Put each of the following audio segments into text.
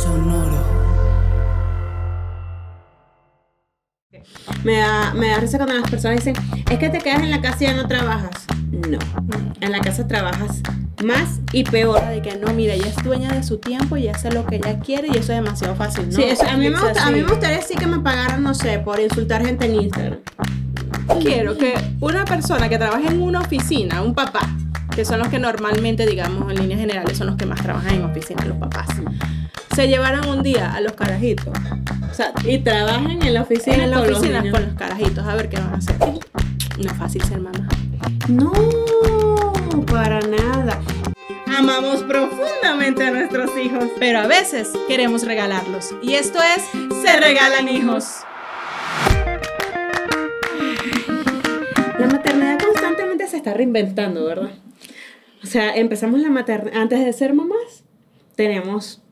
Sonoro. Me da, me da risa cuando las personas dicen, es que te quedas en la casa y ya no trabajas. No, en la casa trabajas más y peor. De que no, mira, ella es dueña de su tiempo y hace lo que ella quiere y eso es demasiado fácil, ¿no? Sí, eso- a, mí me gusta- a mí me gustaría sí que me pagaran, no sé, por insultar gente en Instagram. Quiero que una persona que trabaje en una oficina, un papá, que son los que normalmente, digamos, en líneas generales, son los que más trabajan en oficinas, los papás, se llevaran un día a los carajitos. O sea, Y trabajan en la oficina en la con los oficina niños. con los carajitos, a ver qué van a hacer. No es fácil ser mamá. No, para nada. Amamos profundamente a nuestros hijos. Pero a veces queremos regalarlos. Y esto es Se Regalan Hijos. La maternidad constantemente se está reinventando, ¿verdad? O sea, empezamos la maternidad, antes de ser mamás, tenemos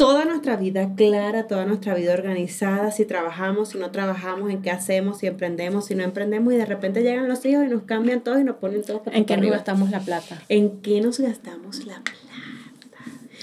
toda nuestra vida clara, toda nuestra vida organizada, si trabajamos, si no trabajamos, en qué hacemos, si emprendemos, si no emprendemos, y de repente llegan los hijos y nos cambian todo y nos ponen todos ¿En qué nos arriba. gastamos la plata? ¿En qué nos gastamos la plata?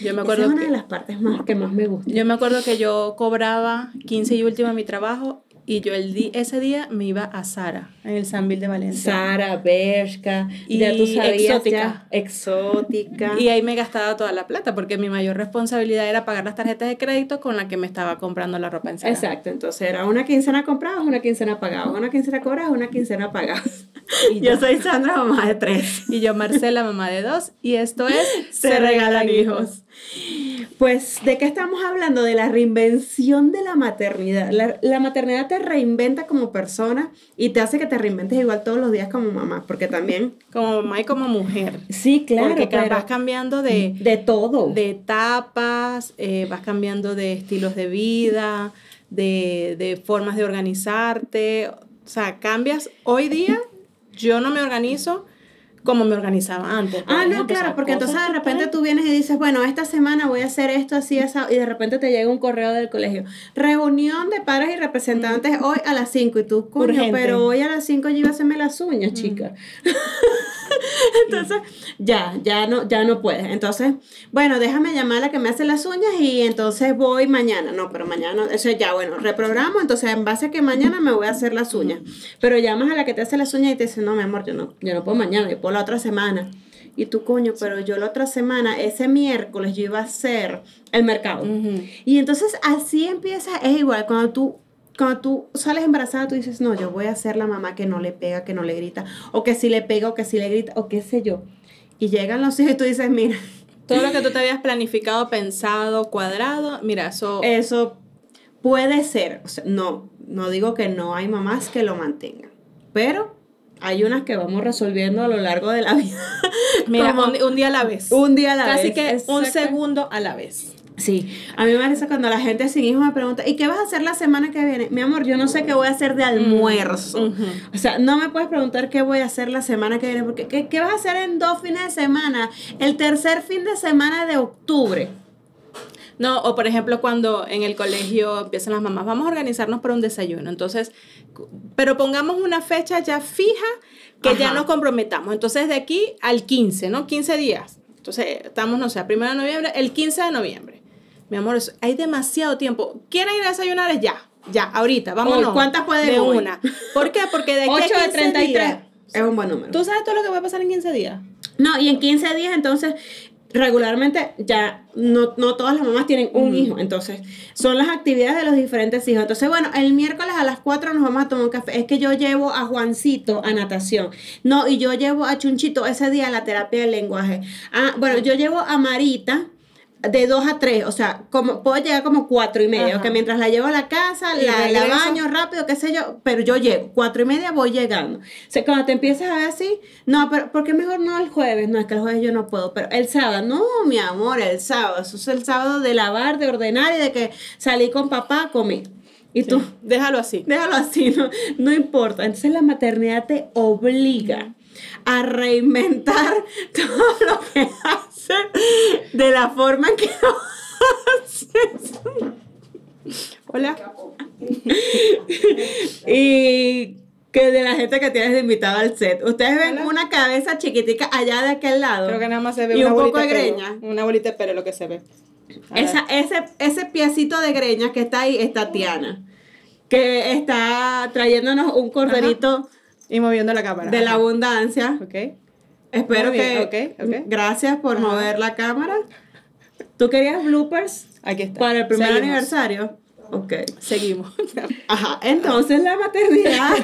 Yo me Esa acuerdo es una que... de las partes más que más me gusta. Yo me acuerdo que yo cobraba 15 y última mi trabajo y yo el di- ese día me iba a Sara, en el Sanville de Valencia. Sara, Bershka, Y ya tú sabías exótica. ya, exótica. Y ahí me gastaba toda la plata porque mi mayor responsabilidad era pagar las tarjetas de crédito con la que me estaba comprando la ropa en Sara. Exacto, entonces era una quincena comprada, una quincena pagada, una quincena cobrada, una quincena pagada. Y Yo soy Sandra, mamá de tres. Y yo Marcela, mamá de dos, y esto es Se regalan hijos. Pues, ¿de qué estamos hablando? De la reinvención de la maternidad. La, la maternidad te reinventa como persona y te hace que te reinventes igual todos los días como mamá, porque también... Como mamá y como mujer. Sí, claro, porque vas cambiando de, de todo. de etapas, eh, vas cambiando de estilos de vida, de, de formas de organizarte. O sea, cambias. Hoy día yo no me organizo como me organizaba antes. por Ah, no, claro, porque entonces de repente tú vienes y dices, bueno, esta semana voy a hacer esto, así, esa, y de repente te llega un correo del colegio. Reunión de padres y representantes hoy a las 5 y tú, coño, Urgente. pero hoy a las 5 yo iba a hacerme las uñas, chica. entonces, ya, ya no, ya no puedes. Entonces, bueno, déjame llamar a la que me hace las uñas y entonces voy mañana. No, pero mañana, eso ya, bueno, reprogramo, entonces en base a que mañana me voy a hacer las uñas. Pero llamas a la que te hace las uñas y te dice, no, mi amor, yo no, yo no puedo mañana, yo puedo la otra semana. Y tú, coño, pero yo la otra semana, ese miércoles, yo iba a hacer el mercado. Y entonces así empieza, es igual, cuando tú, cuando tú sales embarazada, tú dices, no, yo voy a ser la mamá que no le pega, que no le grita, o que sí le pega, o que sí le grita, o qué sé yo. Y llegan los hijos y tú dices, mira, Todo lo que tú te habías planificado, pensado, cuadrado, mira, eso... eso puede ser, o sea, no, no digo que no hay mamás que lo mantengan, pero hay unas que vamos resolviendo a lo largo de la vida. mira, un, un día a la vez. un día a la Casi vez. que un segundo a la vez. Sí, a mí me parece cuando la gente sin hijos me pregunta, ¿y qué vas a hacer la semana que viene? Mi amor, yo no sé qué voy a hacer de almuerzo. ujú. O sea, no me puedes preguntar qué voy a hacer la semana que viene, porque ¿qué, qué vas a hacer en dos fines de semana? El tercer fin de semana de octubre. No, o por ejemplo, cuando en el colegio empiezan las mamás, vamos a organizarnos para un desayuno. Entonces, pero pongamos una fecha ya fija que ya nos comprometamos. Entonces, de aquí al 15, ¿no? 15 días. Entonces, estamos, no sé, a 1 de noviembre, el 15 de noviembre. Mi amor, eso- hay demasiado tiempo. ¿Quieren ir a desayunar? Es Ya, ya, ahorita, vámonos. Hoy, ¿cuántas pueden De hoy? una. ¿Por qué? Porque de aquí 8 a de 15 33 días, es un buen número. ¿Tú sabes todo lo que va a pasar en 15 días? No, y en 15 días entonces regularmente ya no, no todas las mamás tienen un hijo, entonces son las actividades de los diferentes hijos. Entonces, bueno, el miércoles a las 4 nos vamos a tomar un café. Es que yo llevo a Juancito a natación. No, y yo llevo a Chunchito ese día a la terapia del lenguaje. Ah, bueno, yo llevo a Marita de 2 a 3, o sea, como, puedo llegar como 4 y media, Ajá. que mientras la llevo a la casa, la, la baño rápido, qué sé yo, pero yo llego, 4 y media voy llegando. O sea, cuando te empiezas a ver así, no, pero ¿por qué mejor no el jueves? No, es que el jueves yo no puedo, pero el sábado, no, mi amor, el sábado, eso es el sábado de lavar, de ordenar y de que salí con papá, comí. Y tú, Déjalo así. déjalo así, no, no importa. Entonces la maternidad te obliga a reinventar todo lo que haces de la forma en que lo haces. Hola. Y que de la gente que tienes de invitado al set. Ustedes ven Hola. una cabeza chiquitica allá de aquel lado. Creo que nada más se ve Y una un poco de greña. Una bolita de pelo lo que se ve. Esa, ese, ese piecito de greñas que está ahí es Tatiana. Que está trayéndonos un corderito Y moviendo la cámara. de la abundancia. Ok. Espero que. ok, ok. Gracias por Ajá. mover la cámara. ¿Tú querías bloopers Aquí está. para el primer Seguimos. aniversario? Ok. Seguimos. Ajá. Entonces la maternidad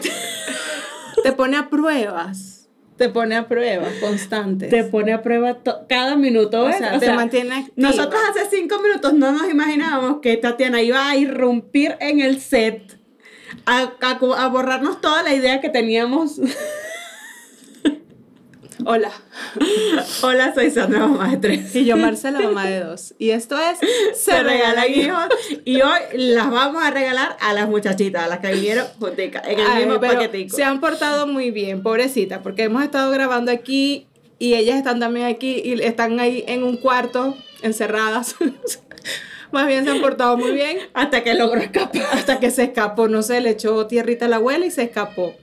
te pone a pruebas. Te pone a pruebas constantes. te pone a prueba cada minuto. o ¿ves? sea, te mantiene activa. Nosotros hace cinco minutos no nos imaginábamos que Tatiana iba a irrumpir en el set a, a- a borrarnos toda la idea que teníamos. Hola. Hola, soy Sandra, mamá de tres. Y yo, Marcela, mamá de dos. Y esto es Se regalan hijos y hoy las vamos a regalar a las muchachitas, a las que vinieron junticas, en el Ay, mismo paquetico. Se han portado muy bien, pobrecita, porque hemos estado grabando aquí y ellas están también aquí y están ahí en un cuarto encerradas. Más bien se han portado muy bien Hasta que logró escapar. hasta que se escapó, no sé, le echó tierrita a la abuela y se escapó.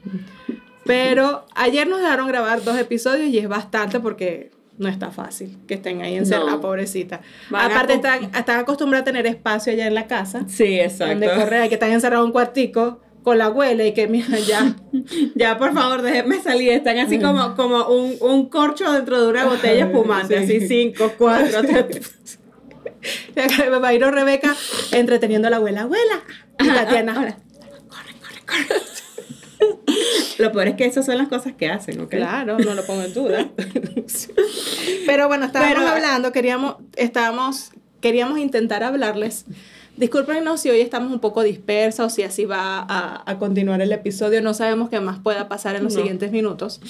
Pero ayer nos dejaron grabar dos episodios y es bastante porque no está fácil que estén ahí encerradas, No. pobrecita. Van Aparte están, están acostumbradas a tener espacio allá en la casa, Sí, exacto. donde correr, que están encerrados en un cuartico con la abuela y que mira ya Ya, por favor, déjenme salir. Están así como, como un, un corcho dentro de una botella espumante. Sí. Así cinco, cuatro, tres. Va a ir Rebeca entreteniendo a la abuela. Abuela. Y Tatiana. Ahora, Lo peor es que esas son las cosas que hacen, ¿ok? Claro, no lo pongo en duda. Pero bueno, estábamos Pero- hablando, queríamos, estábamos, queríamos intentar hablarles. Discúlpenos si hoy estamos un poco dispersas o si así va a, a continuar el episodio. No sabemos qué más pueda pasar en los No. siguientes minutos.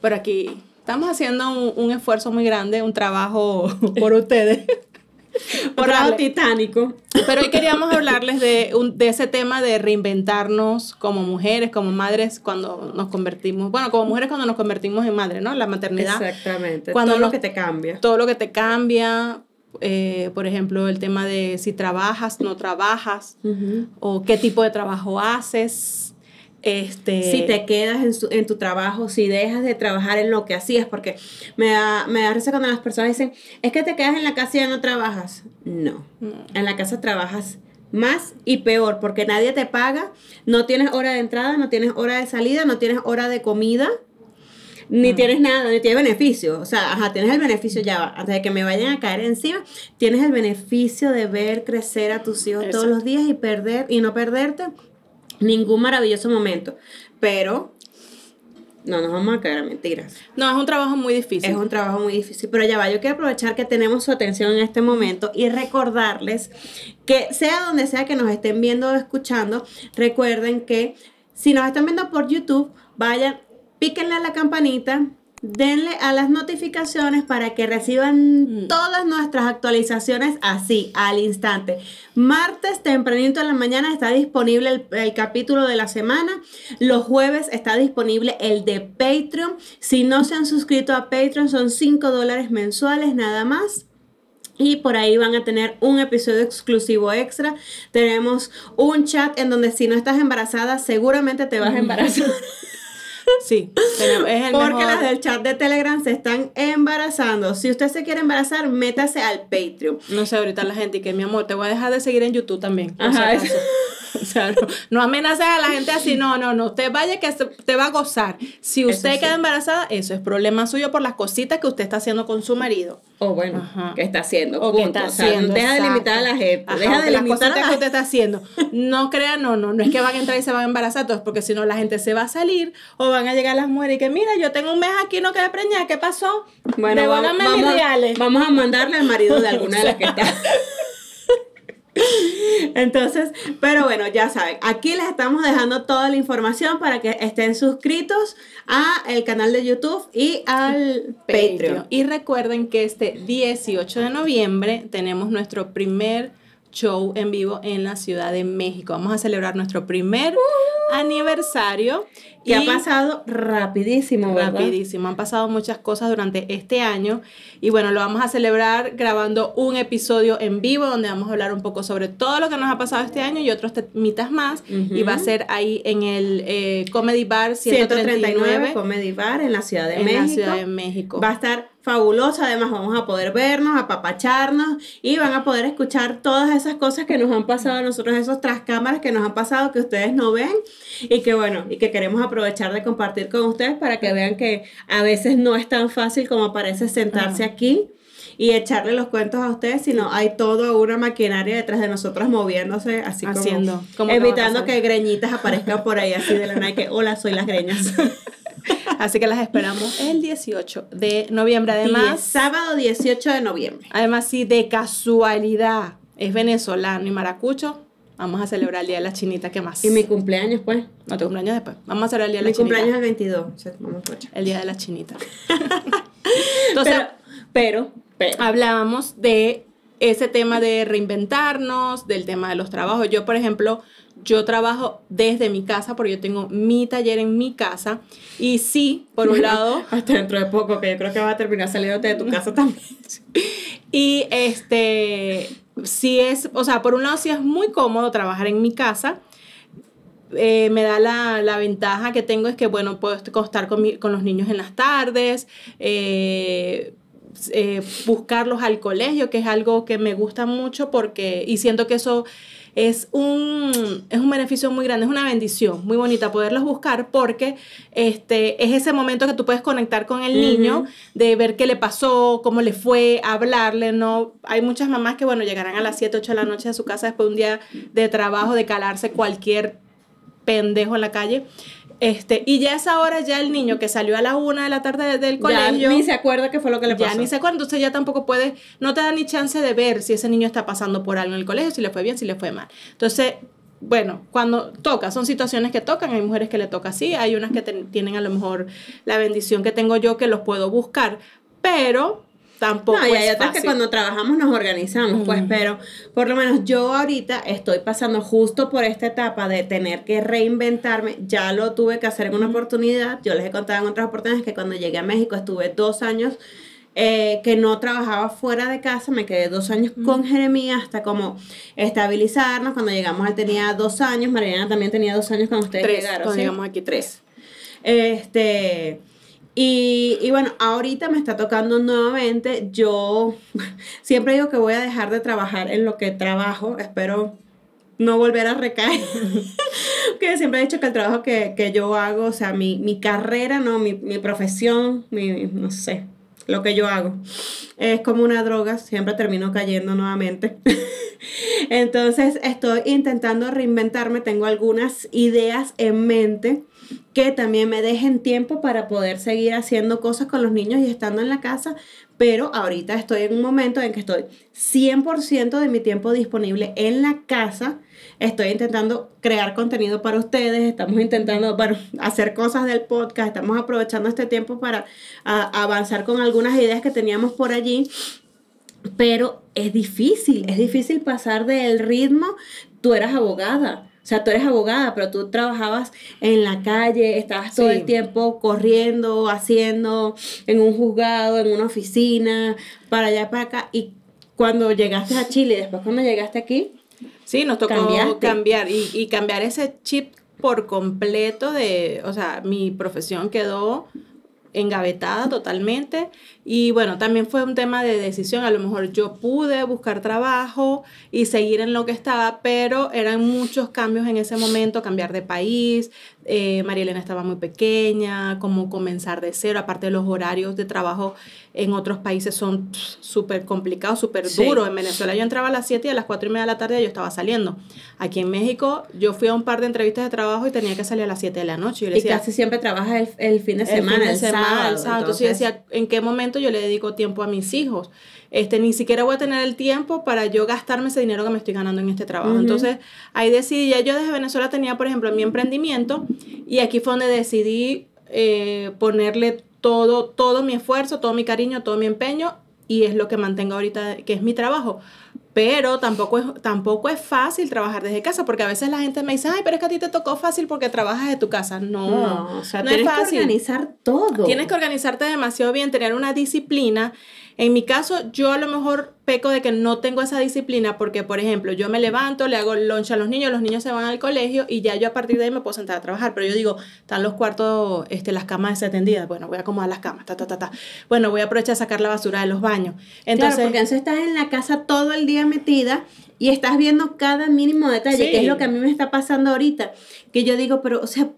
Pero aquí estamos haciendo un, un esfuerzo muy grande, un trabajo por ustedes. Por lado titánico. Pero hoy queríamos hablarles de, un- de ese tema de reinventarnos como mujeres, como madres, cuando nos convertimos, bueno, como mujeres cuando nos convertimos en madre, ¿no? La maternidad. Exactamente. Cuando Todo nos- lo que te cambia. Todo lo que te cambia, eh, por ejemplo, el tema de si trabajas, no trabajas, o qué tipo de trabajo haces. Este, si te quedas en, su- en tu trabajo, si dejas de trabajar en lo que hacías, porque me da, me da risa cuando las personas dicen, es que te quedas en la casa y ya no trabajas. No, No. en la casa trabajas más y peor, porque nadie te paga, no tienes hora de entrada, no tienes hora de salida, no tienes hora de comida, ni tienes nada, ni tienes beneficio. O sea, ajá, tienes el beneficio ya, antes de que me vayan a caer encima, tienes el beneficio de ver crecer a tus hijos todos los días y perder y no perderte ningún maravilloso momento. Pero no nos vamos a caer a mentiras. No, es un trabajo muy difícil. Es un trabajo muy difícil, pero ya va, yo quiero aprovechar que tenemos su atención en este momento y recordarles que sea donde sea que nos estén viendo o escuchando, recuerden que si nos están viendo por YouTube, vayan, píquenle a la campanita, denle a las notificaciones para que reciban todas nuestras actualizaciones así, al instante. Martes tempranito en la mañana está disponible el, el capítulo de la semana. Los jueves está disponible el de Patreon. Si no se han suscrito a Patreon, son 5 dólares mensuales nada más. Y por ahí van a tener un episodio exclusivo extra. Tenemos un chat en donde si no estás embarazada, seguramente te vas a embarazar. Sí, es el Porque mejor- las del chat de Telegram se están embarazando. Si usted se quiere embarazar, métase al Patreon. No sé, ahorita la gente y que mi amor, te voy a dejar de seguir en YouTube también. Ajá. O sea, no, no amenaces a la gente así, no, no, no, usted vaya que se- te va a gozar. Si usted queda embarazada, eso es problema suyo por las cositas que usted está haciendo con su marido. O bueno, Ajá. ¿qué está haciendo? O que está O sea, haciendo. deja de limitar a la gente. Ajá, deja de que las limitar a cositas la que usted está haciendo. No crean, no, no, no es que van a entrar y se van a embarazar todos, porque si no la gente se va a salir o van a llegar las mujeres y que mira, yo tengo un mes aquí, no quedé preñada, ¿qué pasó? Bueno, vamos, Devóname mis vamos- reales. vamos a mandarle al marido de alguna de las que está. Entonces, pero bueno, ya saben, aquí les estamos dejando toda la información para que estén suscritos a el canal de YouTube y al Patreon. Y recuerden que este 18 de noviembre tenemos nuestro primer show en vivo en la Ciudad de México. Vamos a celebrar nuestro primer aniversario. Que ha y- pasado rapidísimo, ¿verdad? Rapidísimo, han pasado muchas cosas durante este año y bueno, lo vamos a celebrar grabando un episodio en vivo donde vamos a hablar un poco sobre todo lo que nos ha pasado este año y otros temitas más y va a ser ahí en el eh, Comedy Bar 139 139 Comedy Bar en la Ciudad de en México. la Ciudad de México. Va a estar fabuloso, además vamos a poder vernos, apapacharnos y van a poder escuchar todas esas cosas que nos han pasado a nosotros, esos tras cámaras que nos han pasado que ustedes no ven y que bueno, y que queremos aprovechar de compartir con ustedes para que vean que a veces no es tan fácil como parece sentarse aquí y echarle los cuentos a ustedes, sino hay toda una maquinaria detrás de nosotros moviéndose, así como, Haciendo, como evitando que greñitas aparezcan por ahí así de la nada que hola, soy las greñas. Así que las esperamos el 18 de noviembre. Además, sábado 18 de noviembre. además si de casualidad es venezolano y maracucho, vamos a celebrar el Día de la Chinita. ¿Qué más? Y mi cumpleaños, pues. No, tu cumpleaños después. Vamos a celebrar el Día de la Mi Chinita. cumpleaños es el 22. o sea, vamos. El Día de la Chinita. Entonces, pero, pero, pero. hablábamos de ese tema de reinventarnos, del tema de los trabajos. Yo, por ejemplo, yo trabajo desde mi casa porque yo tengo mi taller en mi casa y sí, por un lado, Hasta dentro de poco, que yo creo que va a terminar saliéndote de tu casa también. y este, sí es, o sea, por un lado sí es muy cómodo trabajar en mi casa. Eh, me da la, la ventaja que tengo es que, bueno, puedo estar con, mi- con los niños en las tardes, eh, eh, buscarlos al colegio, que es algo que me gusta mucho porque, y siento que eso es un, es un beneficio muy grande, es una bendición muy bonita poderlos buscar porque este, es ese momento que tú puedes conectar con el niño, de ver qué le pasó, cómo le fue, hablarle, ¿no? Hay muchas mamás que, bueno, llegarán a las 7, 8 de la noche a su casa después de un día de trabajo, de calarse cualquier pendejo en la calle. Este, y ya a esa hora ya el niño que salió a la una de la tarde del Ya colegio ni se acuerda qué fue lo que le ya pasó. ni se acuerda, entonces ya tampoco puedes, no te da ni chance de ver si ese niño está pasando por algo en el colegio, si le fue bien, si le fue mal. Entonces, bueno, cuando toca, son situaciones que tocan, hay mujeres que le toca así, hay unas que ten- tienen a lo mejor la bendición que tengo yo que los puedo buscar, pero tampoco No, y hay otras que cuando trabajamos nos organizamos, pues, pero por lo menos yo ahorita estoy pasando justo por esta etapa de tener que reinventarme. Ya lo tuve que hacer en una oportunidad. Yo les he contado en otras oportunidades que cuando llegué a México estuve dos años eh, que no trabajaba fuera de casa. Me quedé dos años con Jeremías hasta como estabilizarnos. Cuando llegamos él tenía dos años. Mariana también tenía dos años cuando ustedes Tres, llegaron. cuando ¿sí? llegamos aquí, tres. Este, y, bueno, ahorita me está tocando nuevamente. Yo siempre digo que voy a dejar de trabajar en lo que trabajo. Espero no volver a recaer. que siempre he dicho que el trabajo que, que yo hago, o sea, mi, mi carrera, no, mi, mi profesión, mi, no sé, lo que yo hago, es como una droga, siempre termino cayendo nuevamente. Entonces estoy intentando reinventarme, tengo algunas ideas en mente que también me dejen tiempo para poder seguir haciendo cosas con los niños y estando en la casa, pero ahorita estoy en un momento en que estoy 100% de mi tiempo disponible en la casa. Estoy intentando crear contenido para ustedes, estamos intentando bueno, hacer cosas del podcast, estamos aprovechando este tiempo para a- avanzar con algunas ideas que teníamos por allí pero es difícil, es difícil pasar del ritmo. Tú eras abogada, sea, tú eres abogada, pero tú trabajabas en la calle, estabas todo Sí. el tiempo corriendo, haciendo en un juzgado, en una oficina, para allá, para acá. Y cuando llegaste a Chile, después cuando llegaste aquí, Sí, nos tocó Cambiaste. cambiar y, y cambiar ese chip por completo de, o sea, mi profesión quedó engavetada totalmente. Y bueno, también fue un tema de decisión. A lo mejor yo pude buscar trabajo y seguir en lo que estaba, pero eran muchos cambios en ese momento, cambiar de país. Eh, María Elena estaba muy pequeña, como comenzar de cero. Aparte, los horarios de trabajo en otros países son súper complicados, súper duros. En Venezuela yo entraba a las 7 y a las 4 y media de la tarde yo estaba saliendo. Aquí en México yo fui a un par de entrevistas de trabajo y tenía que salir a las 7 de la noche. Y, casi siempre trabajas el, fin de semana, el, sábado. Entonces, yo decía, ¿en qué momento yo le dedico tiempo a mis hijos? Este, ni siquiera voy a tener el tiempo para yo gastarme ese dinero que me estoy ganando en este trabajo. Entonces, ahí decidí, ya yo desde Venezuela tenía, por ejemplo, mi emprendimiento y aquí fue donde decidí eh, ponerle todo, todo mi esfuerzo, todo mi cariño, todo mi empeño y es lo que mantengo ahorita, que es mi trabajo. Pero tampoco es, tampoco es fácil trabajar desde casa, porque a veces la gente me dice, ay, pero es que a ti te tocó fácil porque trabajas de tu casa. No, no, o sea, tienes es fácil. que organizar todo. Tienes que organizarte demasiado bien, tener una disciplina en mi caso, yo a lo mejor peco de que no tengo esa disciplina porque, por ejemplo, yo me levanto, le hago lunch a los niños, los niños se van al colegio y ya yo a partir de ahí me puedo sentar a trabajar. Pero yo digo, están los cuartos, este, las camas desatendidas. Bueno, voy a acomodar las camas, ta, ta, ta, ta. Bueno, voy a aprovechar a sacar la basura de los baños. Entonces, claro, porque entonces estás en la casa todo el día metida y estás viendo cada mínimo detalle, que es lo que a mí me está pasando ahorita. Que yo digo, pero, o sea,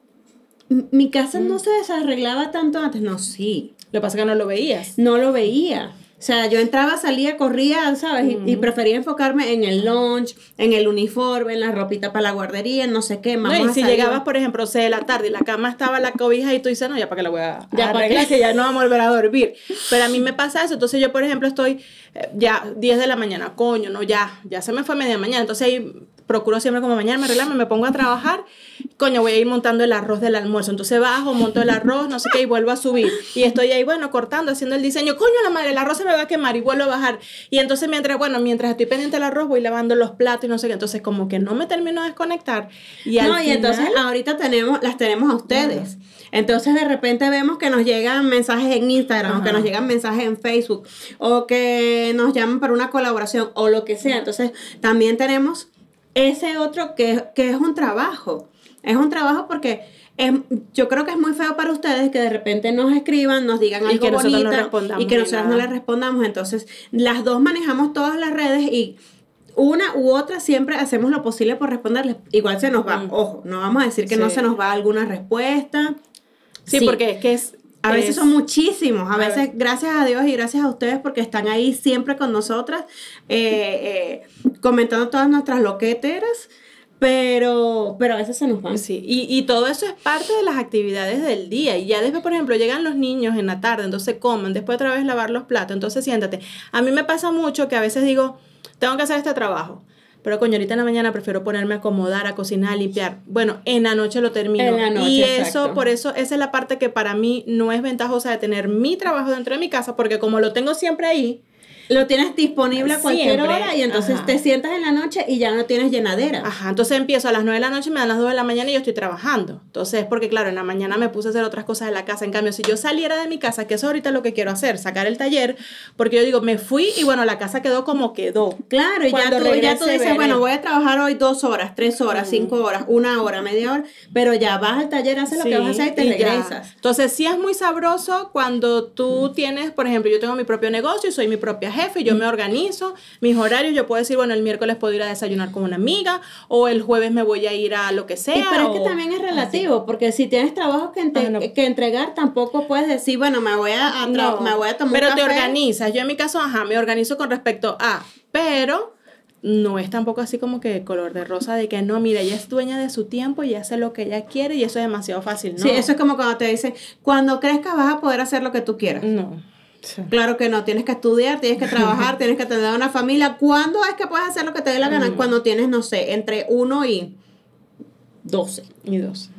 mi casa no mm. se desarreglaba tanto antes. No, sí. Lo que pasa es que no lo veías. No lo veía. O sea, yo entraba, salía, corría, ¿sabes? y, prefería enfocarme en el lunch, en el uniforme, en la ropita para la guardería, en no sé qué. más. no, y si llegabas, por ejemplo, 6 de la tarde y la cama estaba la cobija y tú dices, no, ya para que la voy a ya arreglar, que ya no vamos a volver a dormir. Pero a mí me pasa eso. Entonces yo, por ejemplo, estoy eh, ya 10 de la mañana, coño, no, ya, ya se me fue media mañana. Entonces ahí procuro siempre como mañana me arreglarme, me pongo a trabajar, coño, voy a ir montando el arroz del almuerzo. Entonces bajo, monto el arroz, no sé qué, y vuelvo a subir. Y estoy ahí, bueno, cortando, haciendo el diseño. Coño, la madre, el arroz se me va a quemar y vuelvo a bajar. Y entonces mientras, bueno, mientras estoy pendiente del arroz, voy lavando los platos y no sé qué. Entonces como que no me termino de desconectar. Y no, y entonces ahorita tenemos, las tenemos a ustedes. Entonces de repente vemos que nos llegan mensajes en Instagram, o que nos llegan mensajes en Facebook, o que nos llaman para una colaboración, o lo que sea. Entonces también tenemos ese otro que, es un trabajo. Es un trabajo porque yo creo que es muy feo para ustedes que de repente nos escriban, nos digan algo y que bonito y que nosotros no les respondamos. Entonces, las dos manejamos todas las redes y una u otra siempre hacemos lo posible por responderles. Igual se nos va, ojo, no vamos a decir que no se nos va alguna respuesta. Sí, porque es que es a veces son muchísimos, a veces gracias a Dios y gracias a ustedes porque están ahí siempre con nosotras, eh, eh, comentando todas nuestras loqueteras, pero, pero a veces se nos van. Sí, y, y, todo eso es parte de las actividades del día. Y ya después, por ejemplo, llegan los niños en la tarde, entonces comen, después otra vez lavar los platos, entonces siéntate. A mí me pasa mucho que a veces digo, tengo que hacer este trabajo pero coño, ahorita en la mañana prefiero ponerme a acomodar, a cocinar, a limpiar. Bueno, en la noche lo termino. En la noche, y eso, por eso, esa es la parte que para mí no es ventajosa de tener mi trabajo dentro de mi casa, porque como lo tengo siempre ahí, lo tienes disponible a cualquier hora y entonces te sientas en la noche y ya no tienes llenadera. Ajá, entonces empiezo a las 9 de la noche, me dan las 2 de la mañana y yo estoy trabajando. Entonces, porque claro, en la mañana me puse a hacer otras cosas en la casa. En cambio, si yo saliera de mi casa, que eso ahorita es lo que quiero hacer, sacar el taller, porque yo digo, me fui y bueno, la casa quedó como quedó. Claro, y ya tú, ya tú dices, bueno, voy a trabajar hoy dos horas, tres horas, cinco horas, una hora, media hora, pero ya vas al taller, haces lo que vas a hacer y te regresas. Entonces, sí es muy sabroso cuando tú tienes, por ejemplo, yo tengo mi propio negocio, soy mi propia jefe, y yo me organizo mis horarios, yo puedo decir, bueno, el miércoles puedo ir a desayunar con una amiga o el jueves me voy a ir a lo que sea. pero es que también es relativo, porque si tienes trabajo que, que, entregar, tampoco puedes decir, bueno, me voy a, me voy a tomar Pero te organizas. Yo en mi caso, ajá, me organizo con respecto a, pero no es tampoco así como que color de rosa de que no, mira, ella es dueña de su tiempo y hace lo que ella quiere y eso es demasiado fácil, ¿no? Sí, eso es como cuando te dicen, cuando crezcas vas a poder hacer lo que tú quieras. No. Claro que no, tienes que estudiar, tienes que trabajar, tienes que tener una familia. ¿Cuándo es que puedes hacer lo que te dé la gana? Mm. Cuando tienes, no sé, entre uno y 12. Y 12.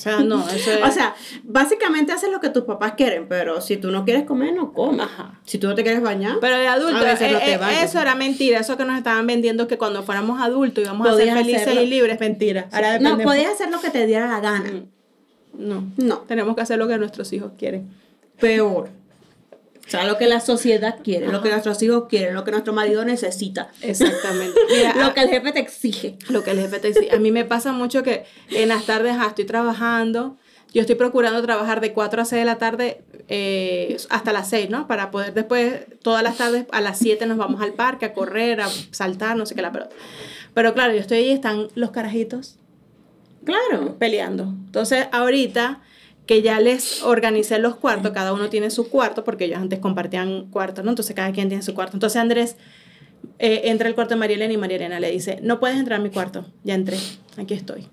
O sea, no, eso es... O sea, básicamente haces lo que tus papás quieren, pero si tú no quieres comer, no comas. Si tú no te quieres bañar. Pero de adulto, eh, eh, eso era mentira. Eso que nos estaban vendiendo que cuando fuéramos adultos íbamos a ser felices y libres, mentira. no, podías hacer lo que te diera la gana. Mm. No. No. Tenemos que hacer lo que nuestros hijos quieren. Peor. O sea, lo que la sociedad quiere, lo que nuestros hijos quieren, lo que nuestro marido necesita. Exactamente. lo que el jefe te exige. Lo que el jefe te exige. A mí me pasa mucho que en las tardes ah, estoy trabajando, yo estoy procurando trabajar de 4 a 6 de la tarde eh, hasta las 6, ¿no? Para poder después, todas las tardes, a las 7 nos vamos al parque a correr, a saltar, no sé qué la pelota. Pero claro, yo estoy ahí, están los carajitos Claro. peleando. Entonces, ahorita que ya les organicé los cuartos, cada uno tiene su cuarto, porque ellos antes compartían cuartos, ¿no? Entonces, cada quien tiene su cuarto. Entonces, Andrés eh, entra al cuarto de María Elena y María Elena le dice, no puedes entrar a mi cuarto. Ya entré, aquí estoy.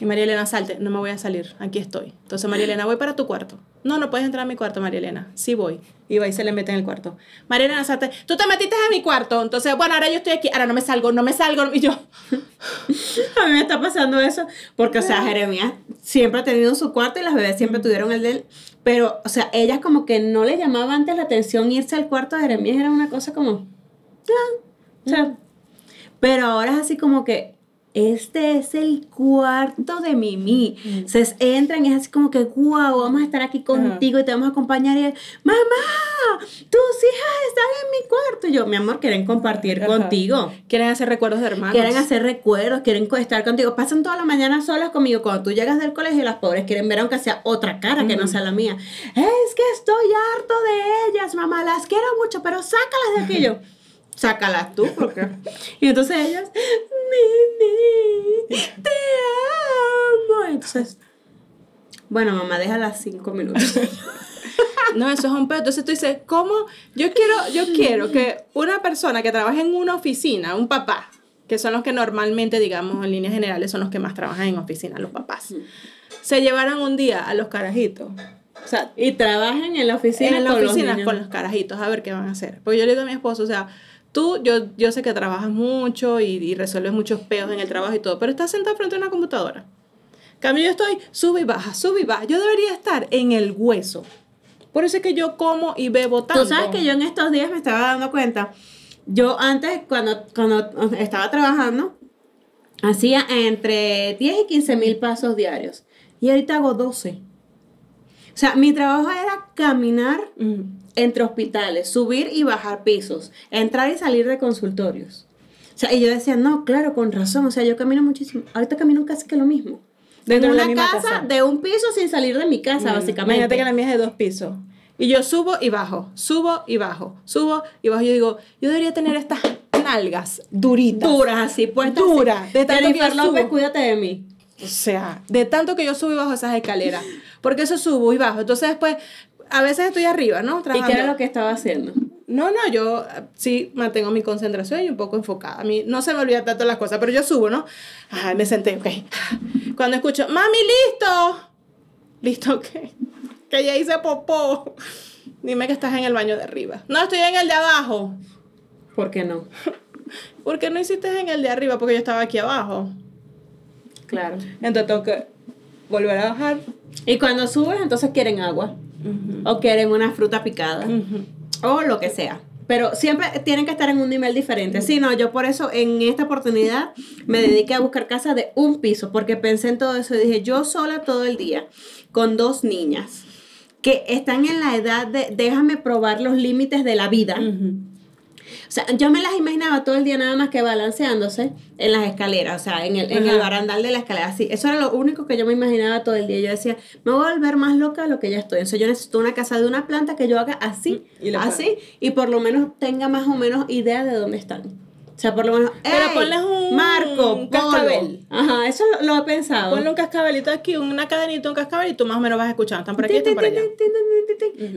Y María Elena salte, no me voy a salir, aquí estoy. Entonces María Elena, voy para tu cuarto. No, no puedes entrar a mi cuarto, María Elena. Sí voy. Y va y se le mete en el cuarto. María Elena, salte, tú te metiste a mi cuarto. Entonces, bueno, ahora yo estoy aquí, ahora no me salgo, no me salgo. Y yo, A mí me está pasando eso, porque, o sea, Jeremías siempre ha tenido su cuarto y las bebés siempre tuvieron el de él. Pero, o sea, ellas como que no le llamaba antes la atención irse al cuarto de Jeremías, era una cosa como. ah, o sea, pero ahora es así como que. Este es el cuarto de Mimi. Se entran y es así como que, wow, vamos a estar aquí contigo y te vamos a acompañar. Y él, mamá, tus hijas están en mi cuarto. Y yo, mi amor, quieren compartir contigo. quieren hacer recuerdos de hermanos. Quieren hacer recuerdos, quieren estar contigo. Pasan toda la mañana solas conmigo. Cuando tú llegas del colegio, las pobres quieren ver aunque sea otra cara que no sea la mía. Es que estoy harto de ellas, mamá. Las quiero mucho, pero sácalas de aquí. Yo, sácalas tú, porque. Y entonces ellas, Mimi, te amo. Entonces, bueno, mamá, déjalas cinco minutos. No, eso es un pedo. Entonces tú dices, ¿cómo? Yo quiero, yo quiero que una persona que trabaje en una oficina, un papá, que son los que normalmente, digamos, en líneas generales, son los que más trabajan en oficina, los papás, se llevaran un día a los carajitos. O sea, Y trabajen en la oficina en la con los oficina niños. con los carajitos, a ver qué van a hacer. Porque yo le digo a mi esposo, o sea, tú, yo, yo sé que trabajas mucho y, y resuelves muchos peos en el trabajo y todo, pero estás sentado frente a una computadora. Cambio, yo estoy, sube y baja, sube y baja. Yo debería estar en el hueso. Por eso es que yo como y bebo tanto. Tú sabes que yo en estos días me estaba dando cuenta. Yo antes, cuando, cuando estaba trabajando, hacía entre 10 y 15 mil pasos diarios. Y ahorita hago 12. O sea, mi trabajo era caminar entre hospitales, subir y bajar pisos, entrar y salir de consultorios. O sea, y yo decía, no, claro, con razón. O sea, yo camino muchísimo. Ahorita camino casi que lo mismo. De Dentro de una casa, casa. de un piso sin salir de mi casa, Mm. básicamente. Imagínate que la mía es de dos pisos. Y yo subo y bajo, subo y bajo, subo y bajo. Yo digo, yo debería tener estas nalgas duritas. duras así, puestas. Dura, así. de tanto que Jennifer yo López, subo. cuídate de mí. O sea, de tanto que yo subo y bajo esas escaleras. Porque eso subo y bajo. Entonces después, a veces estoy arriba, ¿no? ¿Y Trabajando. qué era lo que estaba haciendo? No, no, yo sí mantengo mi concentración y un poco enfocada. A mí no se me olvida tanto las cosas, pero yo subo, ¿no? Ay, me senté, ok. Cuando escucho, mami, listo. ¿Listo qué? Que ya hice popó. Dime que estás en el baño de arriba. No, estoy en el de abajo. ¿Por qué no? ¿Por qué no hiciste en el de arriba? Porque yo estaba aquí abajo. Claro. Entonces tengo que volver a bajar. Y cuando subes, entonces quieren agua. O quieren una fruta picada. Ujú. O lo que sea. Pero siempre tienen que estar en un nivel diferente. Sí, no, yo por eso en esta oportunidad me dediqué a buscar casa de un piso, porque pensé en todo eso y dije, yo sola todo el día, con dos niñas, que están en la edad de déjame probar los límites de la vida. O sea, yo me las imaginaba todo el día nada más que balanceándose en las escaleras, o sea, en el, en el barandal de la escalera. Así, eso era lo único que yo me imaginaba todo el día. Yo decía, me voy a volver más loca de lo que ya estoy. Entonces yo necesito una casa de una planta que yo haga así, Y así, y por lo menos tenga más o menos idea de dónde están. O sea, por lo menos, Pero ¡Ey! ponles un Marco, cascabel. Polo. Ajá, eso lo, lo he pensado. Ponle un cascabelito aquí, una cadenita, un cascabel y tú más o menos vas escuchando. Están por aquí, están por allá.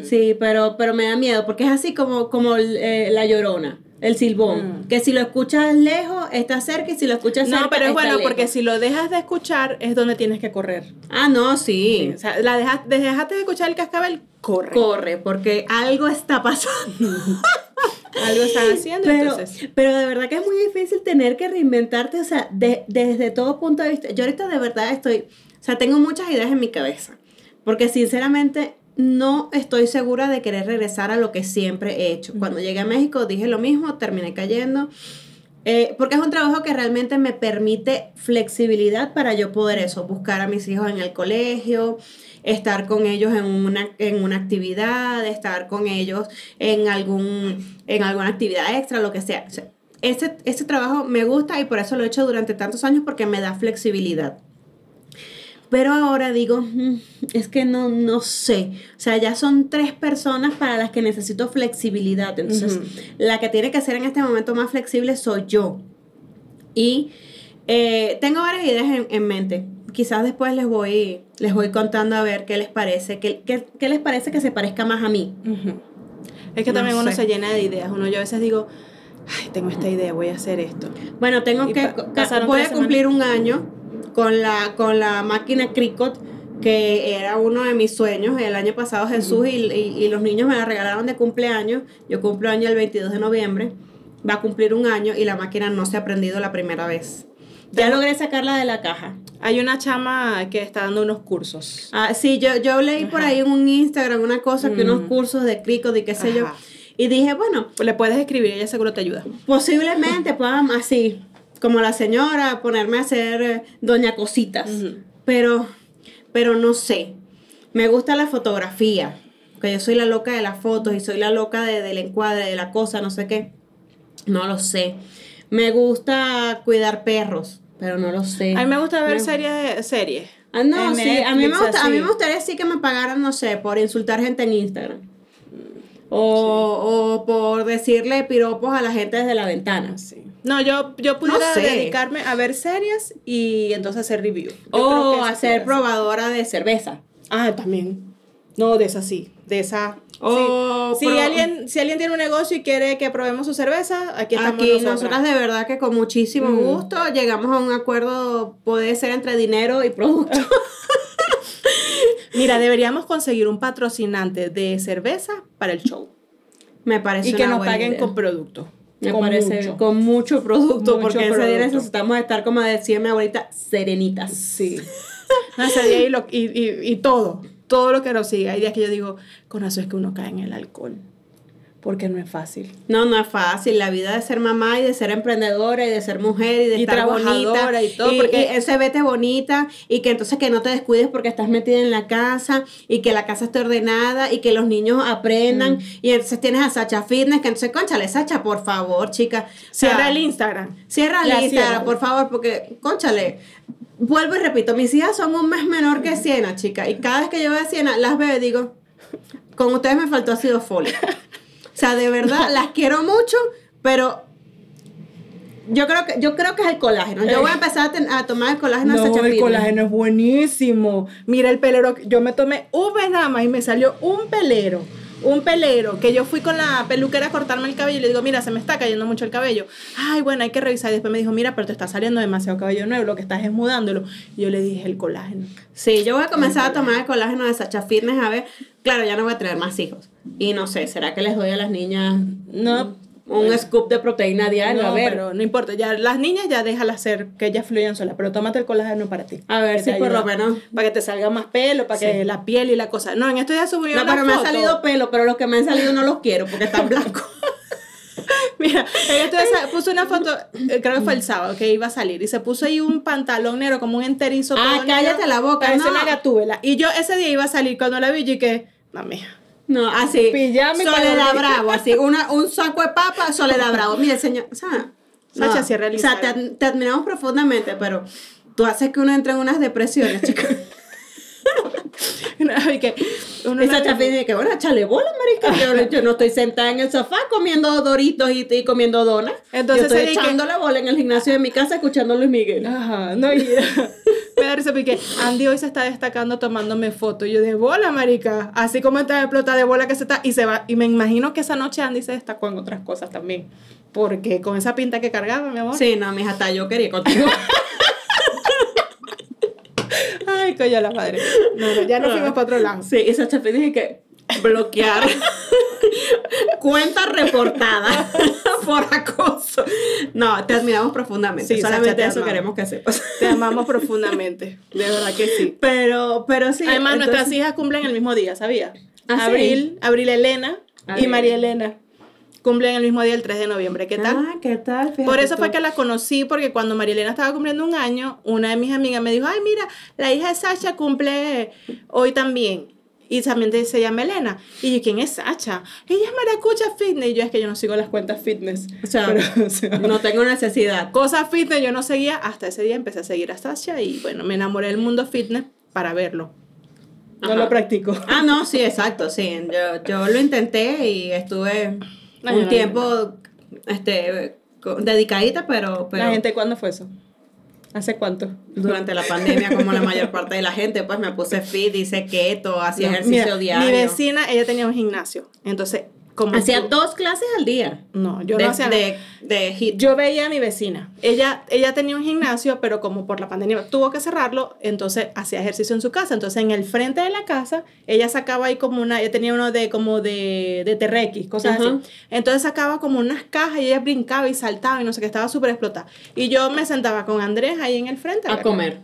Sí, pero, pero me da miedo porque es así como, como eh, la llorona, el silbón. Mm. Que si lo escuchas lejos, está cerca y si lo escuchas cerca. No, pero es bueno lejos. porque si lo dejas de escuchar es donde tienes que correr. Ah, no, sí. O sea, la dejas, dejaste de escuchar el cascabel, corre. Corre, porque algo está pasando. Algo están haciendo, Pero, entonces. pero de verdad que es muy difícil tener que reinventarte, o sea, de- desde todo punto de vista. Yo ahorita de verdad estoy, o sea, tengo muchas ideas en mi cabeza, porque sinceramente no estoy segura de querer regresar a lo que siempre he hecho. Cuando llegué a México dije lo mismo, terminé cayendo. Eh, porque es un trabajo que realmente me permite flexibilidad para yo poder eso, buscar a mis hijos en el colegio, estar con ellos en una, en una actividad, estar con ellos en, algún, en alguna actividad extra, lo que sea. O sea, ese, ese trabajo me gusta y por eso lo he hecho durante tantos años porque me da flexibilidad. Pero ahora digo, "Mm, es que no, no sé. O sea, ya son tres personas para las que necesito flexibilidad. Entonces, la que tiene que ser en este momento más flexible soy yo. Y eh, tengo varias ideas en, en mente. Quizás después les voy, les voy contando a ver qué les parece, qué, qué, qué les parece que se parezca más a mí. Es que No también uno se llena de ideas. Uno yo a veces digo, ay, tengo esta idea, voy a hacer esto. Bueno, tengo Y que voy a cumplir un año con la con la máquina Cricut que era uno de mis sueños el año pasado Jesús y, y- y los niños me la regalaron de cumpleaños. Yo cumplo año el 22 de noviembre. Va a cumplir un año y la máquina no se ha prendido la primera vez. Ya logré sacarla de la caja. Hay una chama que está dando unos cursos. Ah, sí, yo, yo leí por ahí en un Instagram una cosa que unos Mm. cursos de Cricut y qué sé yo. Y dije, bueno, le puedes escribir, ella seguro te ayuda. Posiblemente puedan así, como la señora, ponerme a hacer eh, doña cositas. Pero, pero no sé. Me gusta la fotografía. Que yo soy la loca de las fotos y soy la loca de- del encuadre, de la cosa, no sé qué. No lo sé. Me gusta cuidar perros, pero no lo sé. A mí me gusta ver Me- series. series. Ah, no, en sí, a mí, me gusta, a mí me gustaría sí que me pagaran, no sé, por insultar gente en Instagram. O, o por decirle piropos a la gente desde la ventana. Sí. No, yo, yo pudiera sé. dedicarme a ver series y entonces hacer review. Yo O hacer pudiera probadora de cerveza. Ah, también. No, de esa sí. De esa. O sí. si, alguien, si alguien tiene un negocio y quiere que probemos su cerveza, aquí estamos Aquí nosotras. nosotras de verdad que con muchísimo Mm. gusto llegamos a un acuerdo, puede ser entre dinero y producto. Mira, deberíamos conseguir un patrocinante de cerveza para el show. Me parece Y que una nos buena paguen idea. con producto. Me con parece mucho. con mucho producto, Mucho porque ese día producto. necesitamos estar, como decía mi abuelita, serenitas. Sí. Ese día y, lo- y, y, y todo. Todo lo que nos sigue. Hay días que yo digo, con eso es que uno cae en el alcohol. Porque no es fácil. No, no es fácil. La vida de ser mamá y de ser emprendedora y de ser mujer y de Y estar bonita. y todo, porque- y ese vete bonita y que entonces que no te descuides porque estás metida en la casa y que la casa esté ordenada y que los niños aprendan. Mm. Y entonces tienes a Sacha Fitness que entonces, conchale, Sacha, por favor, chica. Cierra el Instagram. Cierra el Instagram, cierra. por favor, porque, conchale, vuelvo y repito, mis hijas son un mes menor que Siena, chica, y cada vez que yo veo a Siena, las veo y digo, con ustedes me faltó ácido fólico. O sea, de verdad, las quiero mucho, pero yo creo que, yo creo que es el colágeno. Yo voy a empezar a, ten- a tomar el colágeno No, el colágeno es buenísimo. Mira el pelero. Yo me tomé un nada más y me salió un pelero. Un pelero. Que yo fui con la peluquera a cortarme el cabello y le digo, mira, se me está cayendo mucho el cabello. Ay, bueno, hay que revisar. Y después me dijo, mira, pero te está saliendo demasiado cabello nuevo. Lo que estás es mudándolo. Y yo le dije, el colágeno. Sí, yo voy a comenzar a tomar el colágeno de Sacha Fitness, a ver, claro, ya no voy a tener más hijos. Y no sé, ¿será que les doy a las niñas No. Un scoop de proteína diaria? No, a ver. pero no importa. Ya las niñas ya déjalas ser, que ellas fluyan solas. Pero tómate el colágeno para ti. A ver si por lo menos Para que te salga más pelo, para que la piel y la cosa. No, en estos días subí No, una pero me ha foto. salido pelo, pero los que me han salido no los quiero porque están blancos. Mira, ella puso una foto, eh, creo que fue el sábado que iba a salir, y se puso ahí un pantalón negro, como un enterizo. Ah, todo cállate negro, la boca, Parece no. una gatúbela. Y yo ese día iba a salir, cuando la vi, yo que, no, mija. No, así. Pijama y Soledad. Bravo, así. Una, un saco de papa, Soledad Bravo. Mire, señor. O sea, Sacha, cierra el o sea te, te admiramos profundamente, pero tú haces que uno entre en unas depresiones, chicos. y que uno Y no- Sacha dice que, bueno, échale bola, marica. Yo, yo no estoy sentada en el sofá comiendo doritos y, y comiendo donas. Entonces, yo estoy echándole bola en el gimnasio de mi casa escuchando a Luis Miguel. Ajá, no, y da risa porque Andy hoy se está destacando tomándome fotos. Yo de bola, marica. Así como está de pelota de bola que se está. Y se va. Y me imagino que esa noche Andy se destacó en otras cosas también. Porque con esa pinta que cargaba, mi amor. Sí, no, mija, hasta yo quería contigo. Ay, coño la madre. No, no, ya nos fuimos para otro lado. Sí, y Sacha Fitness dice que bloquear cuenta reportada por acoso. No, te admiramos profundamente. Sí, Solamente te eso amamos. queremos que sepas. Te amamos profundamente. De verdad que sí. Pero, pero sí. Además, entonces- nuestras hijas cumplen el mismo día, ¿sabía? ¿Ah, sí? Abril, Abril Elena y. María Elena cumplen el mismo día, el 3 de noviembre. ¿Qué tal? Ah, ¿qué tal? Fíjate Por eso tú. fue que la conocí, porque cuando María Elena estaba cumpliendo un año, una de mis amigas me dijo, ay, mira, la hija de Sacha cumple hoy también. Y también te- se llama Elena. Y yo, ¿quién es Sacha? Ella es Maracucha Fitness. Y yo, es que yo no sigo las cuentas fitness. O sea, Pero, o sea, no tengo necesidad. Cosas fitness yo no seguía. Hasta ese día empecé a seguir a Sacha. Y bueno, me enamoré del mundo fitness para verlo. No lo practico. Ah, no, sí, exacto, sí. Yo, yo lo intenté y estuve No, un no tiempo este, dedicadita, pero, pero ¿La gente cuándo fue eso? ¿Hace cuánto? durante la pandemia, como la mayor parte de la gente, pues me puse fit, hice keto, hacía ejercicio mira, diario. Mi vecina, ella tenía un gimnasio. Entonces, como Hacía tú- dos clases al día. No, yo de, no hacía de, de hit. Yo veía a mi vecina. Ella, ella tenía un gimnasio, pero como por la pandemia tuvo que cerrarlo, entonces hacía ejercicio en su casa. Entonces, en el frente de la casa, ella sacaba ahí como una, ella tenía uno de como de, de TRX, cosas así. Entonces sacaba como unas cajas y ella brincaba y saltaba y no sé qué, estaba súper explotada. Y yo me sentaba con Andrés ahí en el frente. a comer.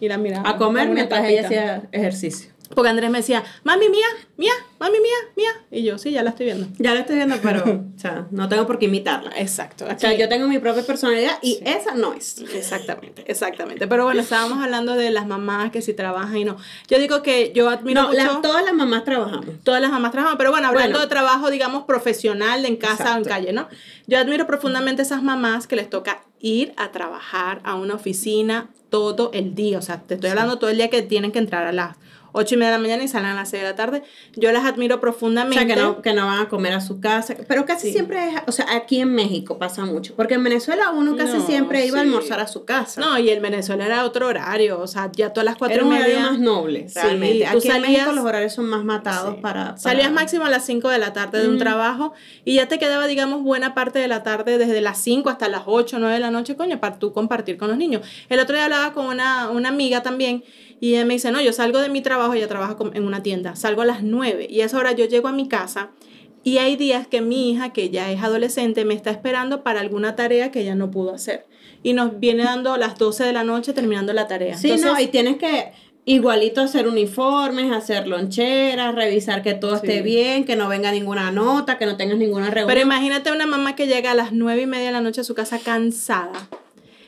Y la miraba. A comer mientras ella hacía ejercicio. Porque Andrés me decía, mami mía, mía, mami mía, mía. Y yo, sí, ya la estoy viendo. Ya la estoy viendo, pero o sea, no tengo por qué imitarla. Exacto. O sea, yo tengo mi propia personalidad y esa no es. Exactamente, exactamente. Pero bueno, estábamos hablando de las mamás que si trabajan y no. Yo digo que yo admiro No, mucho. todas las mamás trabajamos. Todas las mamás trabajan, pero bueno, hablando Bueno. de trabajo, digamos, profesional, en casa o en calle, ¿no? Yo admiro profundamente esas mamás que les toca ir a trabajar a una oficina todo el día. O sea, te estoy hablando todo el día que tienen que entrar a las ocho y media de la mañana y salen a las 6 de la tarde. Yo las admiro O profundamente. sea, que no, que no van a comer a su casa. Pero casi Sí. siempre es, o sea, aquí en México pasa mucho. Porque en Venezuela uno casi No, siempre iba a sí. almorzar a su casa. No, y en Venezuela era otro horario. O sea, ya todas las cuatro Era y un media. horario más noble, Sí, realmente. tú Aquí en México salías- los horarios son más matados Sí. para, para- Salías máximo a las 5 de la tarde de un Ujú. trabajo y ya te quedaba, digamos, buena parte de la tarde, desde las 5 hasta las 8, 9 de la noche, coño, para tú compartir con los niños. El otro día hablaba con una, una amiga también y ella me dice, no, yo salgo de mi trabajo, ella trabaja en una tienda, salgo a las 9 y a esa hora yo llego a mi casa y hay días que mi hija, que ya es adolescente, me está esperando para alguna tarea que ella no pudo hacer. Y nos viene dando las 12 de la noche terminando la tarea. Sí, no, y tienes que igualito hacer uniformes, hacer loncheras, revisar que todo Sí. esté bien, que no venga ninguna nota, que no tengas ninguna reunión. Pero imagínate una mamá que llega a las nueve y media de la noche a su casa cansada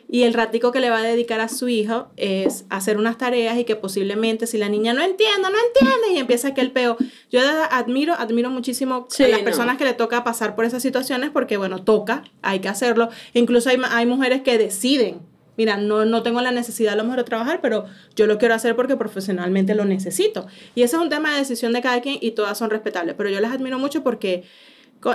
y el ratico que le va a dedicar a su hijo es hacer unas tareas y que posiblemente si la niña no entiende, no entiende y empieza aquel peo. Yo admiro, admiro muchísimo Sí, a las no. personas que le toca pasar por esas situaciones porque bueno, toca, hay que hacerlo. Incluso hay, hay mujeres que deciden, mira, no, no tengo la necesidad a lo mejor de trabajar, pero yo lo quiero hacer porque profesionalmente lo necesito. Y ese es un tema de decisión de cada quien y todas son respetables, pero yo las admiro mucho porque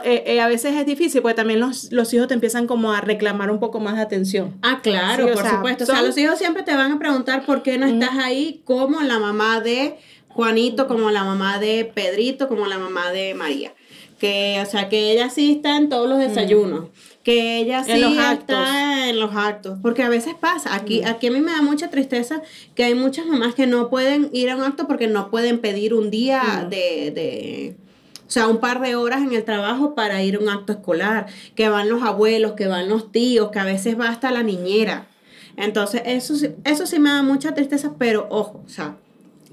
eh, eh, a veces es difícil porque también los, los hijos te empiezan como a reclamar un poco más de atención. Ah, claro, Sí, o por sea, supuesto. O sea, los hijos siempre te van a preguntar por qué no estás ahí como la mamá de Juanito, como la mamá de Pedrito, como la mamá de María. Que, o sea, que ella sí está en todos los desayunos. Que ella sí En los actos. está en los actos. Porque a veces pasa. Aquí, aquí a mí me da mucha tristeza que hay muchas mamás que no pueden ir a un acto porque no pueden pedir un día de, de o sea, un par de horas en el trabajo para ir a un acto escolar, que van los abuelos, que van los tíos, que a veces va hasta la niñera. Entonces, eso, sí- eso sí me da mucha tristeza, pero ojo, o sea,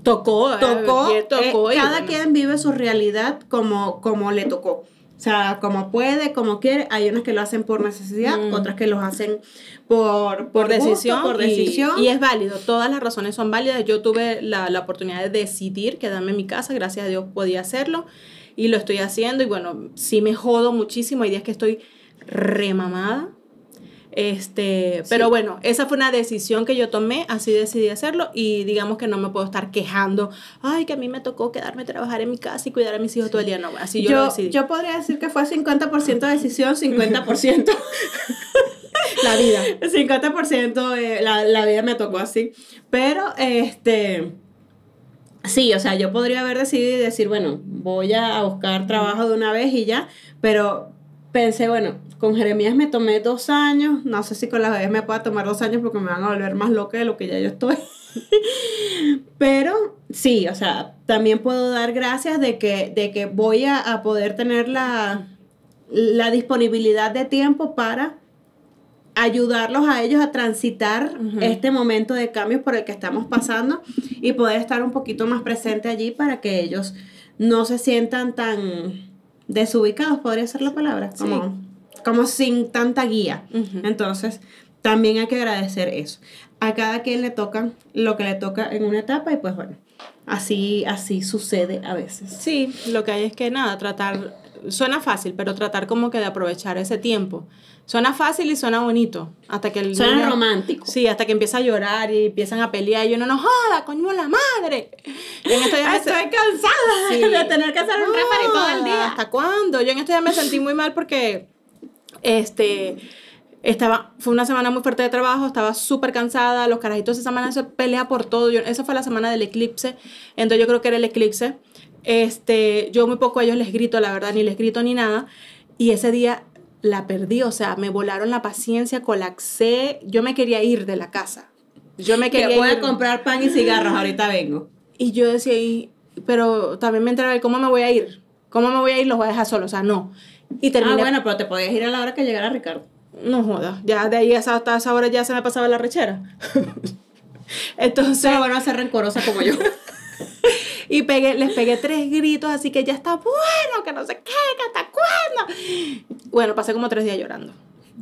Tocó, eh, tocó, tocó eh, y cada bueno. quien vive su realidad como, como le tocó. O sea, como puede, como quiere. Hay unas que lo hacen por necesidad, Mm. otras que lo hacen por, por decisión, por y- decisión. Y, es válido, todas las razones son válidas. Yo tuve la, la oportunidad de decidir quedarme en mi casa, gracias a Dios podía hacerlo y lo estoy haciendo y bueno, sí me jodo muchísimo, hay días que estoy remamada. Este, pero bueno, esa fue una decisión que yo tomé, así decidí hacerlo y digamos que no me puedo estar quejando, ay, que a mí me tocó quedarme a trabajar en mi casa y cuidar a mis hijos todo el día, no, así yo, lo yo, decidí. yo podría decir que fue 50% decisión, 50% la vida. 50% eh, la, la vida me tocó así. Pero, este. Sí, o sea, yo podría haber decidido y decir, bueno, voy a buscar trabajo de una vez y ya. Pero pensé, bueno, con Jeremías me tomé dos años. No sé si con la bebé me pueda tomar dos años porque me van a volver más loca de lo que ya yo estoy. Pero sí, o sea, también puedo dar gracias de que, de que voy a, a poder tener la, la disponibilidad de tiempo para ayudarlos a ellos a transitar este momento de cambios por el que estamos pasando y poder estar un poquito más presente allí para que ellos no se sientan tan desubicados, podría ser la palabra, Sí. como, como sin tanta guía. Entonces, también hay que agradecer eso. A cada quien le toca lo que le toca en una etapa y pues bueno, así, así sucede a veces. Sí, lo que hay es que nada, tratar suena fácil, pero tratar como que de aprovechar ese tiempo. Suena fácil y suena bonito. Hasta que el Suena niño- romántico. Sí, hasta que empieza a llorar y empiezan a pelear y uno no joda, coño la madre. Y en estos días me Estoy cansada Sí. de tener que hacer un refari todo el día. ¿Hasta cuándo? Yo en este día me sentí muy mal porque este estaba fue una semana muy fuerte de trabajo, estaba súper cansada, los carajitos esa semana se pelea por todo. Yo, esa fue la semana del eclipse, entonces yo creo que era el eclipse. Este, yo muy poco a ellos les grito, la verdad, ni les grito ni nada. Y ese día la perdí, o sea, me volaron la paciencia, colapsé, yo me quería ir de la casa. Yo me Que quería voy ir. a comprar pan y cigarros, ahorita vengo. Y yo decía, y- pero también me entraba, ¿cómo me voy a ir? ¿Cómo me voy a ir? Los voy a dejar solos, o sea, no. Y terminé, Ah, bueno, pero te podías ir a la hora que llegara Ricardo. no joda, ya de ahí hasta, hasta esa hora ya se me pasaba la rechera. Entonces, Pero bueno, a ser rencorosa como yo. y pegué, les pegué tres gritos, así que ya está bueno, que no sé qué, que hasta cuándo. Bueno, pasé como tres días llorando.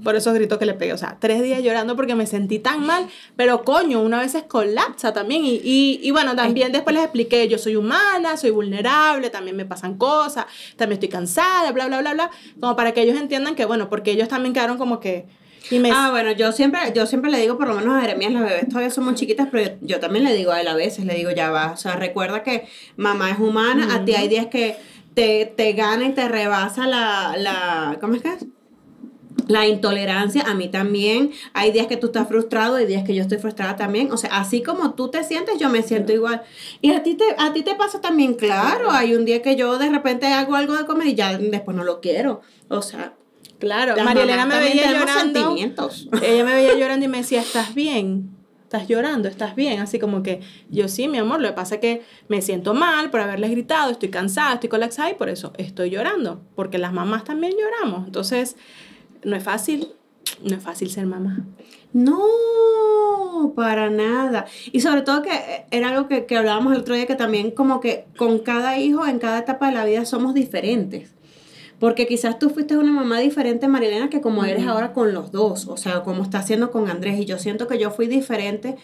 Por esos gritos que le pegué, o sea, tres días llorando porque me sentí tan mal, pero coño, una vez colapsa también. Y, y, y bueno, también después les expliqué, yo soy humana, soy vulnerable, también me pasan cosas, también estoy cansada, bla, bla, bla, bla, como para que ellos entiendan que, bueno, porque ellos también quedaron como que... Y me, Ah, bueno, yo siempre, yo siempre le digo, por lo menos a Jeremías, las bebés todavía son muy chiquitas, pero yo, yo también le digo a él a veces, le digo, ya va, o sea, recuerda que mamá es humana, a ti hay días que te, te gana y te rebasa la, la, ¿cómo es que es? La intolerancia, a mí también. Hay días que tú estás frustrado, hay días que yo estoy frustrada también. O sea, así como tú te sientes, yo me siento igual. Y a ti te, a ti te pasa también, claro. Hay un día que yo de repente hago algo de comer y ya después no lo quiero. O sea, claro, las María Elena me veía llorando. Ella me veía llorando y me decía, ¿estás bien? ¿Estás llorando? ¿Estás bien? Así como que yo sí, mi amor, lo que pasa es que me siento mal por haberles gritado, estoy cansada, estoy colapsada y por eso estoy llorando, porque las mamás también lloramos. Entonces, no es fácil, no es fácil ser mamá. No, para nada. Y sobre todo que eh, era algo que, que hablábamos el otro día, que también como que con cada hijo, en cada etapa de la vida somos diferentes. Porque quizás tú fuiste una mamá diferente, Marilena, que como eres ahora con los dos, o sea, como está haciendo con Andrés. Y yo siento que yo fui diferente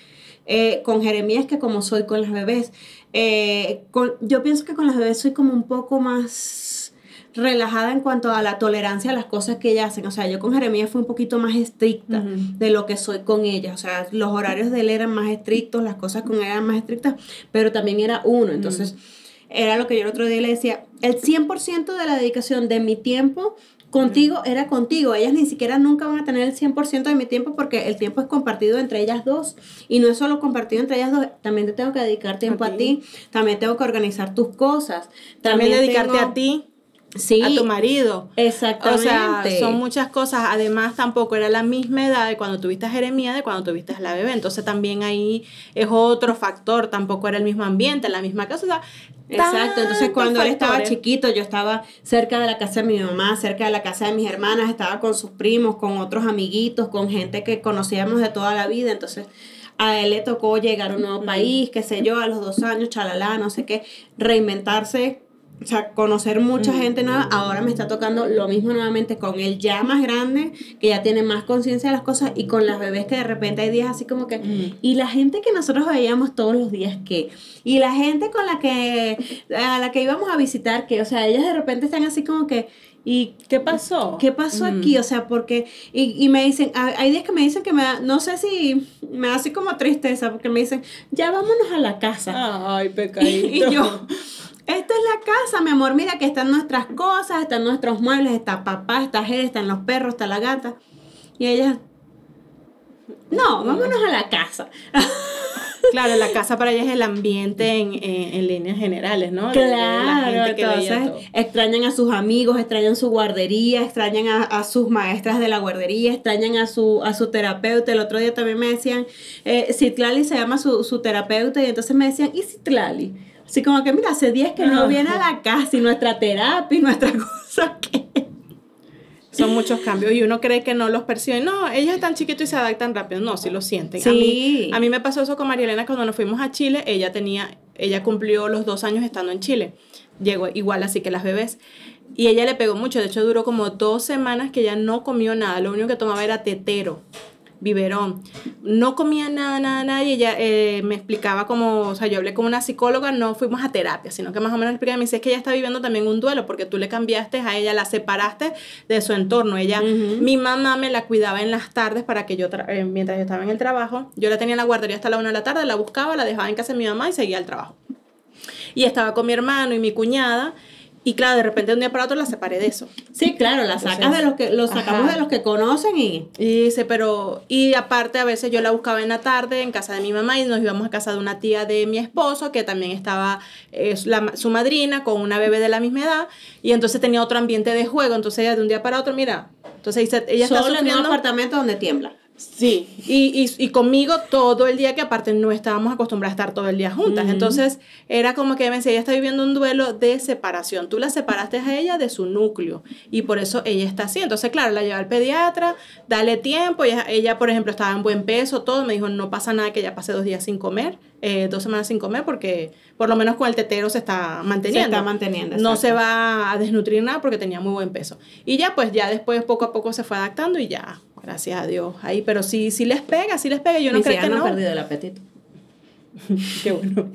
eh, con Jeremías que como soy con las bebés. Eh, con- yo pienso que con las bebés soy como un poco más relajada en cuanto a la tolerancia a las cosas que ellas hacen. O sea, yo con Jeremías fui un poquito más estricta de lo que soy con ella. O sea, los horarios de él eran más estrictos, las cosas con él eran más estrictas, pero también era uno. Entonces, era lo que yo el otro día le decía, el 100% de la dedicación de mi tiempo contigo era contigo. Ellas ni siquiera nunca van a tener el 100% de mi tiempo porque el tiempo es compartido entre ellas dos. Y no es solo compartido entre ellas dos, también te tengo que dedicar tiempo a, ti. ti, también tengo que organizar tus cosas. También, dedicarte tengo- a ti, Sí, a tu marido. exactamente. O sea, son muchas cosas. Además, tampoco era la misma edad de cuando tuviste a Jeremía de cuando tuviste a la bebé. Entonces, también ahí es otro factor. Tampoco era el mismo ambiente, la misma cosa. O sea, Exacto, entonces cuando él estaba chiquito, yo estaba cerca de la casa de mi mamá, cerca de la casa de mis hermanas, estaba con sus primos, con otros amiguitos, con gente que conocíamos de toda la vida, entonces a él le tocó llegar a un nuevo país, qué sé yo, a los dos años, chalala, no sé qué, reinventarse, o sea, conocer mucha gente nueva, ahora me está tocando lo mismo nuevamente con él ya más grande, que ya tiene más conciencia de las cosas, y con las bebés que de repente hay días así como que, y la gente que nosotros veíamos todos los días que, y la gente con la que, a la que íbamos a visitar que, o sea, ellas de repente están así como que, ¿y ¿Qué pasó? qué pasó aquí? O sea, porque, y, y me dicen, hay días que me dicen que me da, no sé si me da así como tristeza, porque me dicen, ya vámonos a la casa. Ay, Y, pecadito. y yo, esta es la casa, mi amor, mira que están nuestras cosas, están nuestros muebles, está papá, está Jere, están los perros, está la gata. Y ella, no, vámonos a la casa. Claro, la casa para ella es el ambiente en, en, en líneas generales, ¿no? De la Claro, gente que entonces extrañan a sus amigos, extrañan su guardería, extrañan a, a sus maestras de la guardería, extrañan a su, a su terapeuta. El otro día también me decían, eh, Citlali se llama su, su terapeuta y entonces me decían, ¿y Citlali? Así como que, mira, hace días que no viene a la casa y nuestra terapia y nuestra cosa que... Son muchos cambios y uno cree que no los percibe. No, ellos están chiquitos y se adaptan rápido. No, sí lo sienten. A, Sí. mí, a mí me pasó eso con María Elena cuando nos fuimos a Chile. Ella tenía, ella cumplió los dos años estando en Chile. Llegó igual así que las bebés. Y ella le pegó mucho. De hecho, duró como dos semanas que ella no comió nada. Lo único que tomaba era tetero. Biberón. No comía nada, nada, nada, y ella eh, me explicaba como, o sea, yo hablé con una psicóloga, no fuimos a terapia, sino que más o menos explicaba, me dice, es que ella está viviendo también un duelo, porque tú le cambiaste a ella, la separaste de su entorno. Ella, mi mamá me la cuidaba en las tardes para que yo, eh, mientras yo estaba en el trabajo, yo la tenía en la guardería hasta la una de la tarde, la buscaba, la dejaba en casa de mi mamá y seguía al trabajo. Y estaba con mi hermano y mi cuñada, y claro, de repente de un día para otro la separé de eso. Sí, claro, la sacas Entonces, de los que, lo sacamos ajá. de los que conocen y. Y dice, pero, y aparte a veces yo la buscaba en la tarde en casa de mi mamá y nos íbamos a casa de una tía de mi esposo que también estaba eh, la- su madrina con una bebé de la misma edad y entonces tenía otro ambiente de juego, entonces ella de un día para otro, mira, entonces dice, ella está Solo en un sufriendo. apartamento donde tiembla. Sí, y, y, y conmigo todo el día, que aparte no estábamos acostumbradas a estar todo el día juntas. Entonces era como que me decía, ella está viviendo un duelo de separación. Tú la separaste a ella de su núcleo y por eso ella está así. Entonces, claro, la lleva al pediatra, dale tiempo. Ella, ella, por ejemplo, estaba en buen peso, todo. Me dijo, no pasa nada que ella pase dos días sin comer, eh, dos semanas sin comer, porque por lo menos con el tetero se está manteniendo. Se está manteniendo, No se va a desnutrir nada porque tenía muy buen peso. Y ya, pues ya después poco a poco se fue adaptando y ya, gracias a Dios. Ahí, pero sí, sí les pega, sí les pega. Yo no Mis creo que no no. han perdido el apetito. Qué bueno.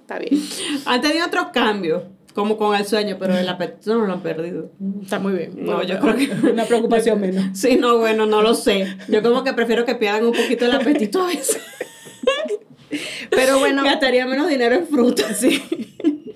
Está bien. Han tenido otros cambios, como con el sueño, pero el apetito no lo han perdido. Está muy bien. No, yo creo que- una preocupación menos. Sí, no, bueno, no lo sé. Yo como que prefiero que pierdan un poquito el apetito a veces. Pero bueno, Gastaría menos dinero en frutas. sí.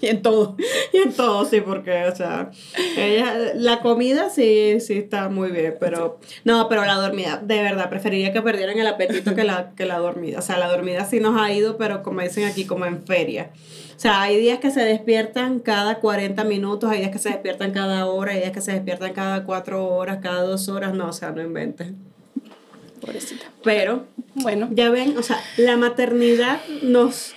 Y en todo. Y en todo, sí, porque, o sea, ella, la comida sí, sí está muy bien, pero, no, pero la dormida, de verdad, preferiría que perdieran el apetito que la, que la dormida. O sea, la dormida sí nos ha ido, pero como dicen aquí, como en feria. O sea, hay días que se despiertan cada 40 minutos, hay días que se despiertan cada hora, hay días que se despiertan cada 4 horas, cada 2 horas, no, o sea, no inventen. Pobrecita. Pero, Bueno, ya ven, o sea, la maternidad nos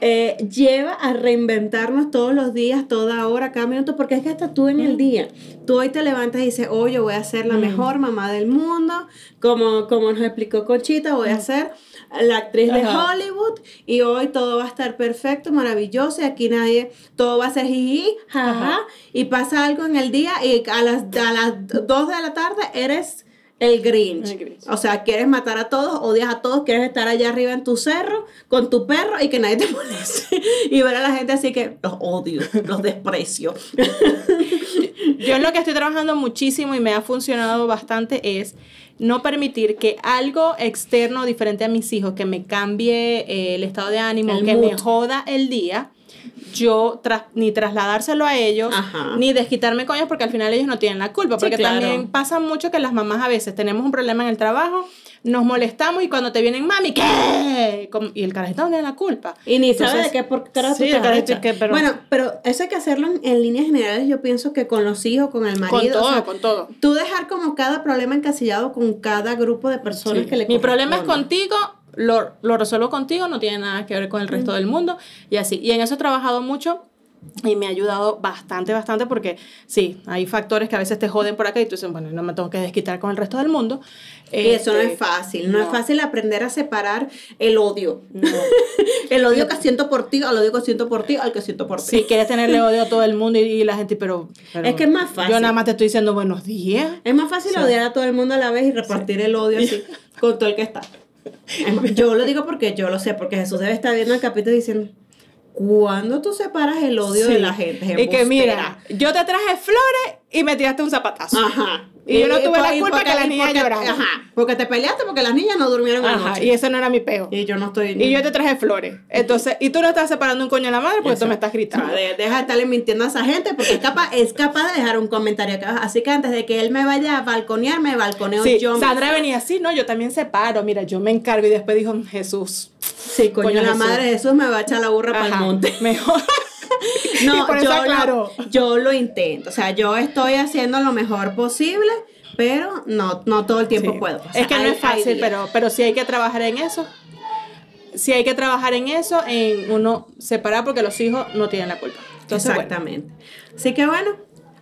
eh, lleva a reinventarnos todos los días, toda hora, cada minuto, porque es que hasta tú en el día, tú hoy te levantas y dices, hoy yo voy a ser la mejor mamá del mundo, como, como nos explicó Conchita, voy a ser la actriz de. Hollywood y hoy todo va a estar perfecto, maravilloso y aquí nadie, todo va a ser jiji, jaja, y pasa algo en el día y a las, a las 2 de la tarde eres el Grinch. El Grinch. O sea, quieres matar a todos, odias a todos, quieres estar allá arriba en tu cerro con tu perro y que nadie te moleste. y ver a la gente así que los odio, los desprecio. yo en lo que estoy trabajando muchísimo y me ha funcionado bastante es no permitir que algo externo diferente a mis hijos, que me cambie eh, el estado de ánimo, El que me joda el día, yo tras- ni trasladárselo a ellos, Ajá. ni desquitarme con ellos, porque al final ellos no tienen la culpa. Sí, Porque claro. también pasa mucho que las mamás a veces tenemos un problema en el trabajo, nos molestamos y cuando te vienen, mami, ¿qué? Y el carajito no tiene la culpa. Y ni sabe de qué por sí, carajito que, pero- Bueno, pero eso hay que hacerlo en, en líneas generales, yo pienso que con los hijos, con el Con marido. todo, o sea, con todo. Tú dejar como cada problema encasillado con cada grupo de personas Sí. que le Mi problema es contigo, lo, lo resuelvo contigo, no tiene nada que ver con el resto del mundo y así. Y en eso he trabajado mucho y me ha ayudado bastante, bastante porque sí, hay factores que a veces te joden por acá y tú dices, bueno, no me tengo que desquitar con el resto del mundo. Y eso no Este, es fácil, no, es no. fácil aprender a separar el odio. No. el odio que siento por ti, al odio que siento por ti, al que siento por ti. Sí, quieres tenerle odio a todo el mundo y, y la gente, pero, pero Es que es más fácil. Yo nada más te estoy diciendo buenos días. Es más fácil Sí. odiar a todo el mundo a la vez y repartir el odio así con todo el que está. Yo lo digo porque yo lo sé, porque Jesús debe estar viendo el capítulo diciendo, ¿cuándo tú separas el odio de la gente? Y que mira, yo te traje flores y me tiraste un zapatazo. Ajá. Y yo no tuve la culpa porque- que las niñas lloraron. Ajá. Porque te peleaste porque las niñas no durmieron Ajá, anoche. y eso no era mi peo. Y yo no estoy... Y yo te traje flores. Entonces, y tú no estás separando un coño a la madre porque tú me estás gritando. de- deja de estarle mintiendo a esa gente porque es capaz, es capaz de dejar un comentario acá. Así que antes de que él me vaya a balconear, me balconeo Sí, yo. Sandra venía así, no, yo también separo, mira, yo me encargo y después dijo Jesús. Sí, coño, Coño, la Jesús. madre de Jesús me va a echar la burra para el monte. Mejor. No, eso yo, lo, yo lo intento. O sea, yo estoy haciendo lo mejor posible, pero no, no todo el tiempo Sí. puedo. O sea, es que no es fácil, pero, pero sí hay que trabajar en eso. Sí hay que trabajar en eso, en uno separar porque los hijos no tienen la culpa. Entonces, bueno. Exactamente. Así que bueno,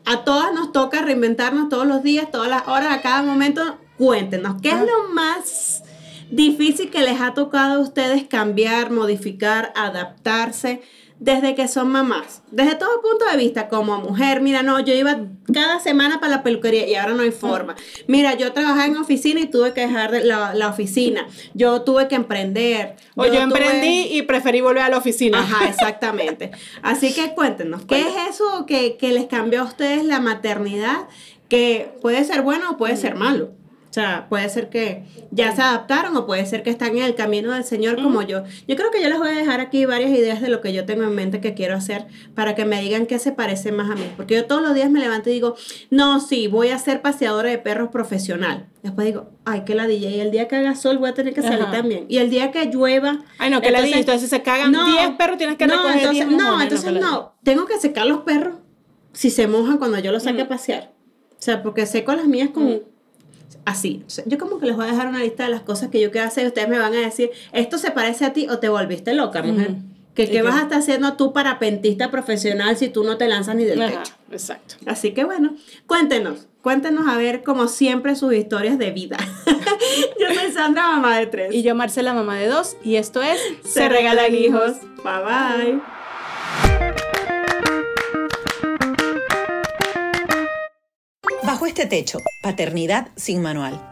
a todas nos toca reinventarnos todos los días, todas las horas, a cada momento. Cuéntenos, ¿qué es lo más difícil que les ha tocado a ustedes cambiar, modificar, adaptarse desde que son mamás, desde todo punto de vista, como mujer, mira, no, yo iba cada semana para la peluquería y ahora no hay forma. Mira, yo trabajaba en oficina y tuve que dejar la, la oficina. Yo tuve que emprender. O yo, emprendí y preferí volver a la oficina. Ajá, exactamente. Así que cuéntenos, ¿qué es eso que, que les cambió a ustedes la maternidad? Que puede ser bueno o puede ser malo. O sea, puede ser que ya se adaptaron o puede ser que están en el camino del Señor como yo. Yo creo que yo les voy a dejar aquí varias ideas de lo que yo tengo en mente que quiero hacer para que me digan qué se parece más a mí. Porque yo todos los días me levanto y digo, no, sí, voy a ser paseadora de perros profesional. Después digo, ay, que la DJ, y el día que haga sol voy a tener que salir también. Y el día que llueva... Ay, no, que la DJ, entonces se cagan 10 perros, tienes que no, recoger entonces, No, entonces no, tengo que secar los perros si se mojan cuando yo los saque a pasear. O sea, porque seco las mías con así. Yo como que les voy a dejar una lista de las cosas que yo quiero hacer y ustedes me van a decir, ¿esto se parece a ti o te volviste loca, mujer? ¿Qué, ¿Qué, vas a estar haciendo tú pentista profesional si tú no te lanzas ni del techo? Exacto. Así que bueno, cuéntenos, cuéntenos a ver como siempre sus historias de vida. yo soy Sandra, mamá de tres. Y yo Marcela, mamá de dos. Y esto es Se, Regalan Hijos. Bye bye. Bajo este techo, Paternidad sin Manual.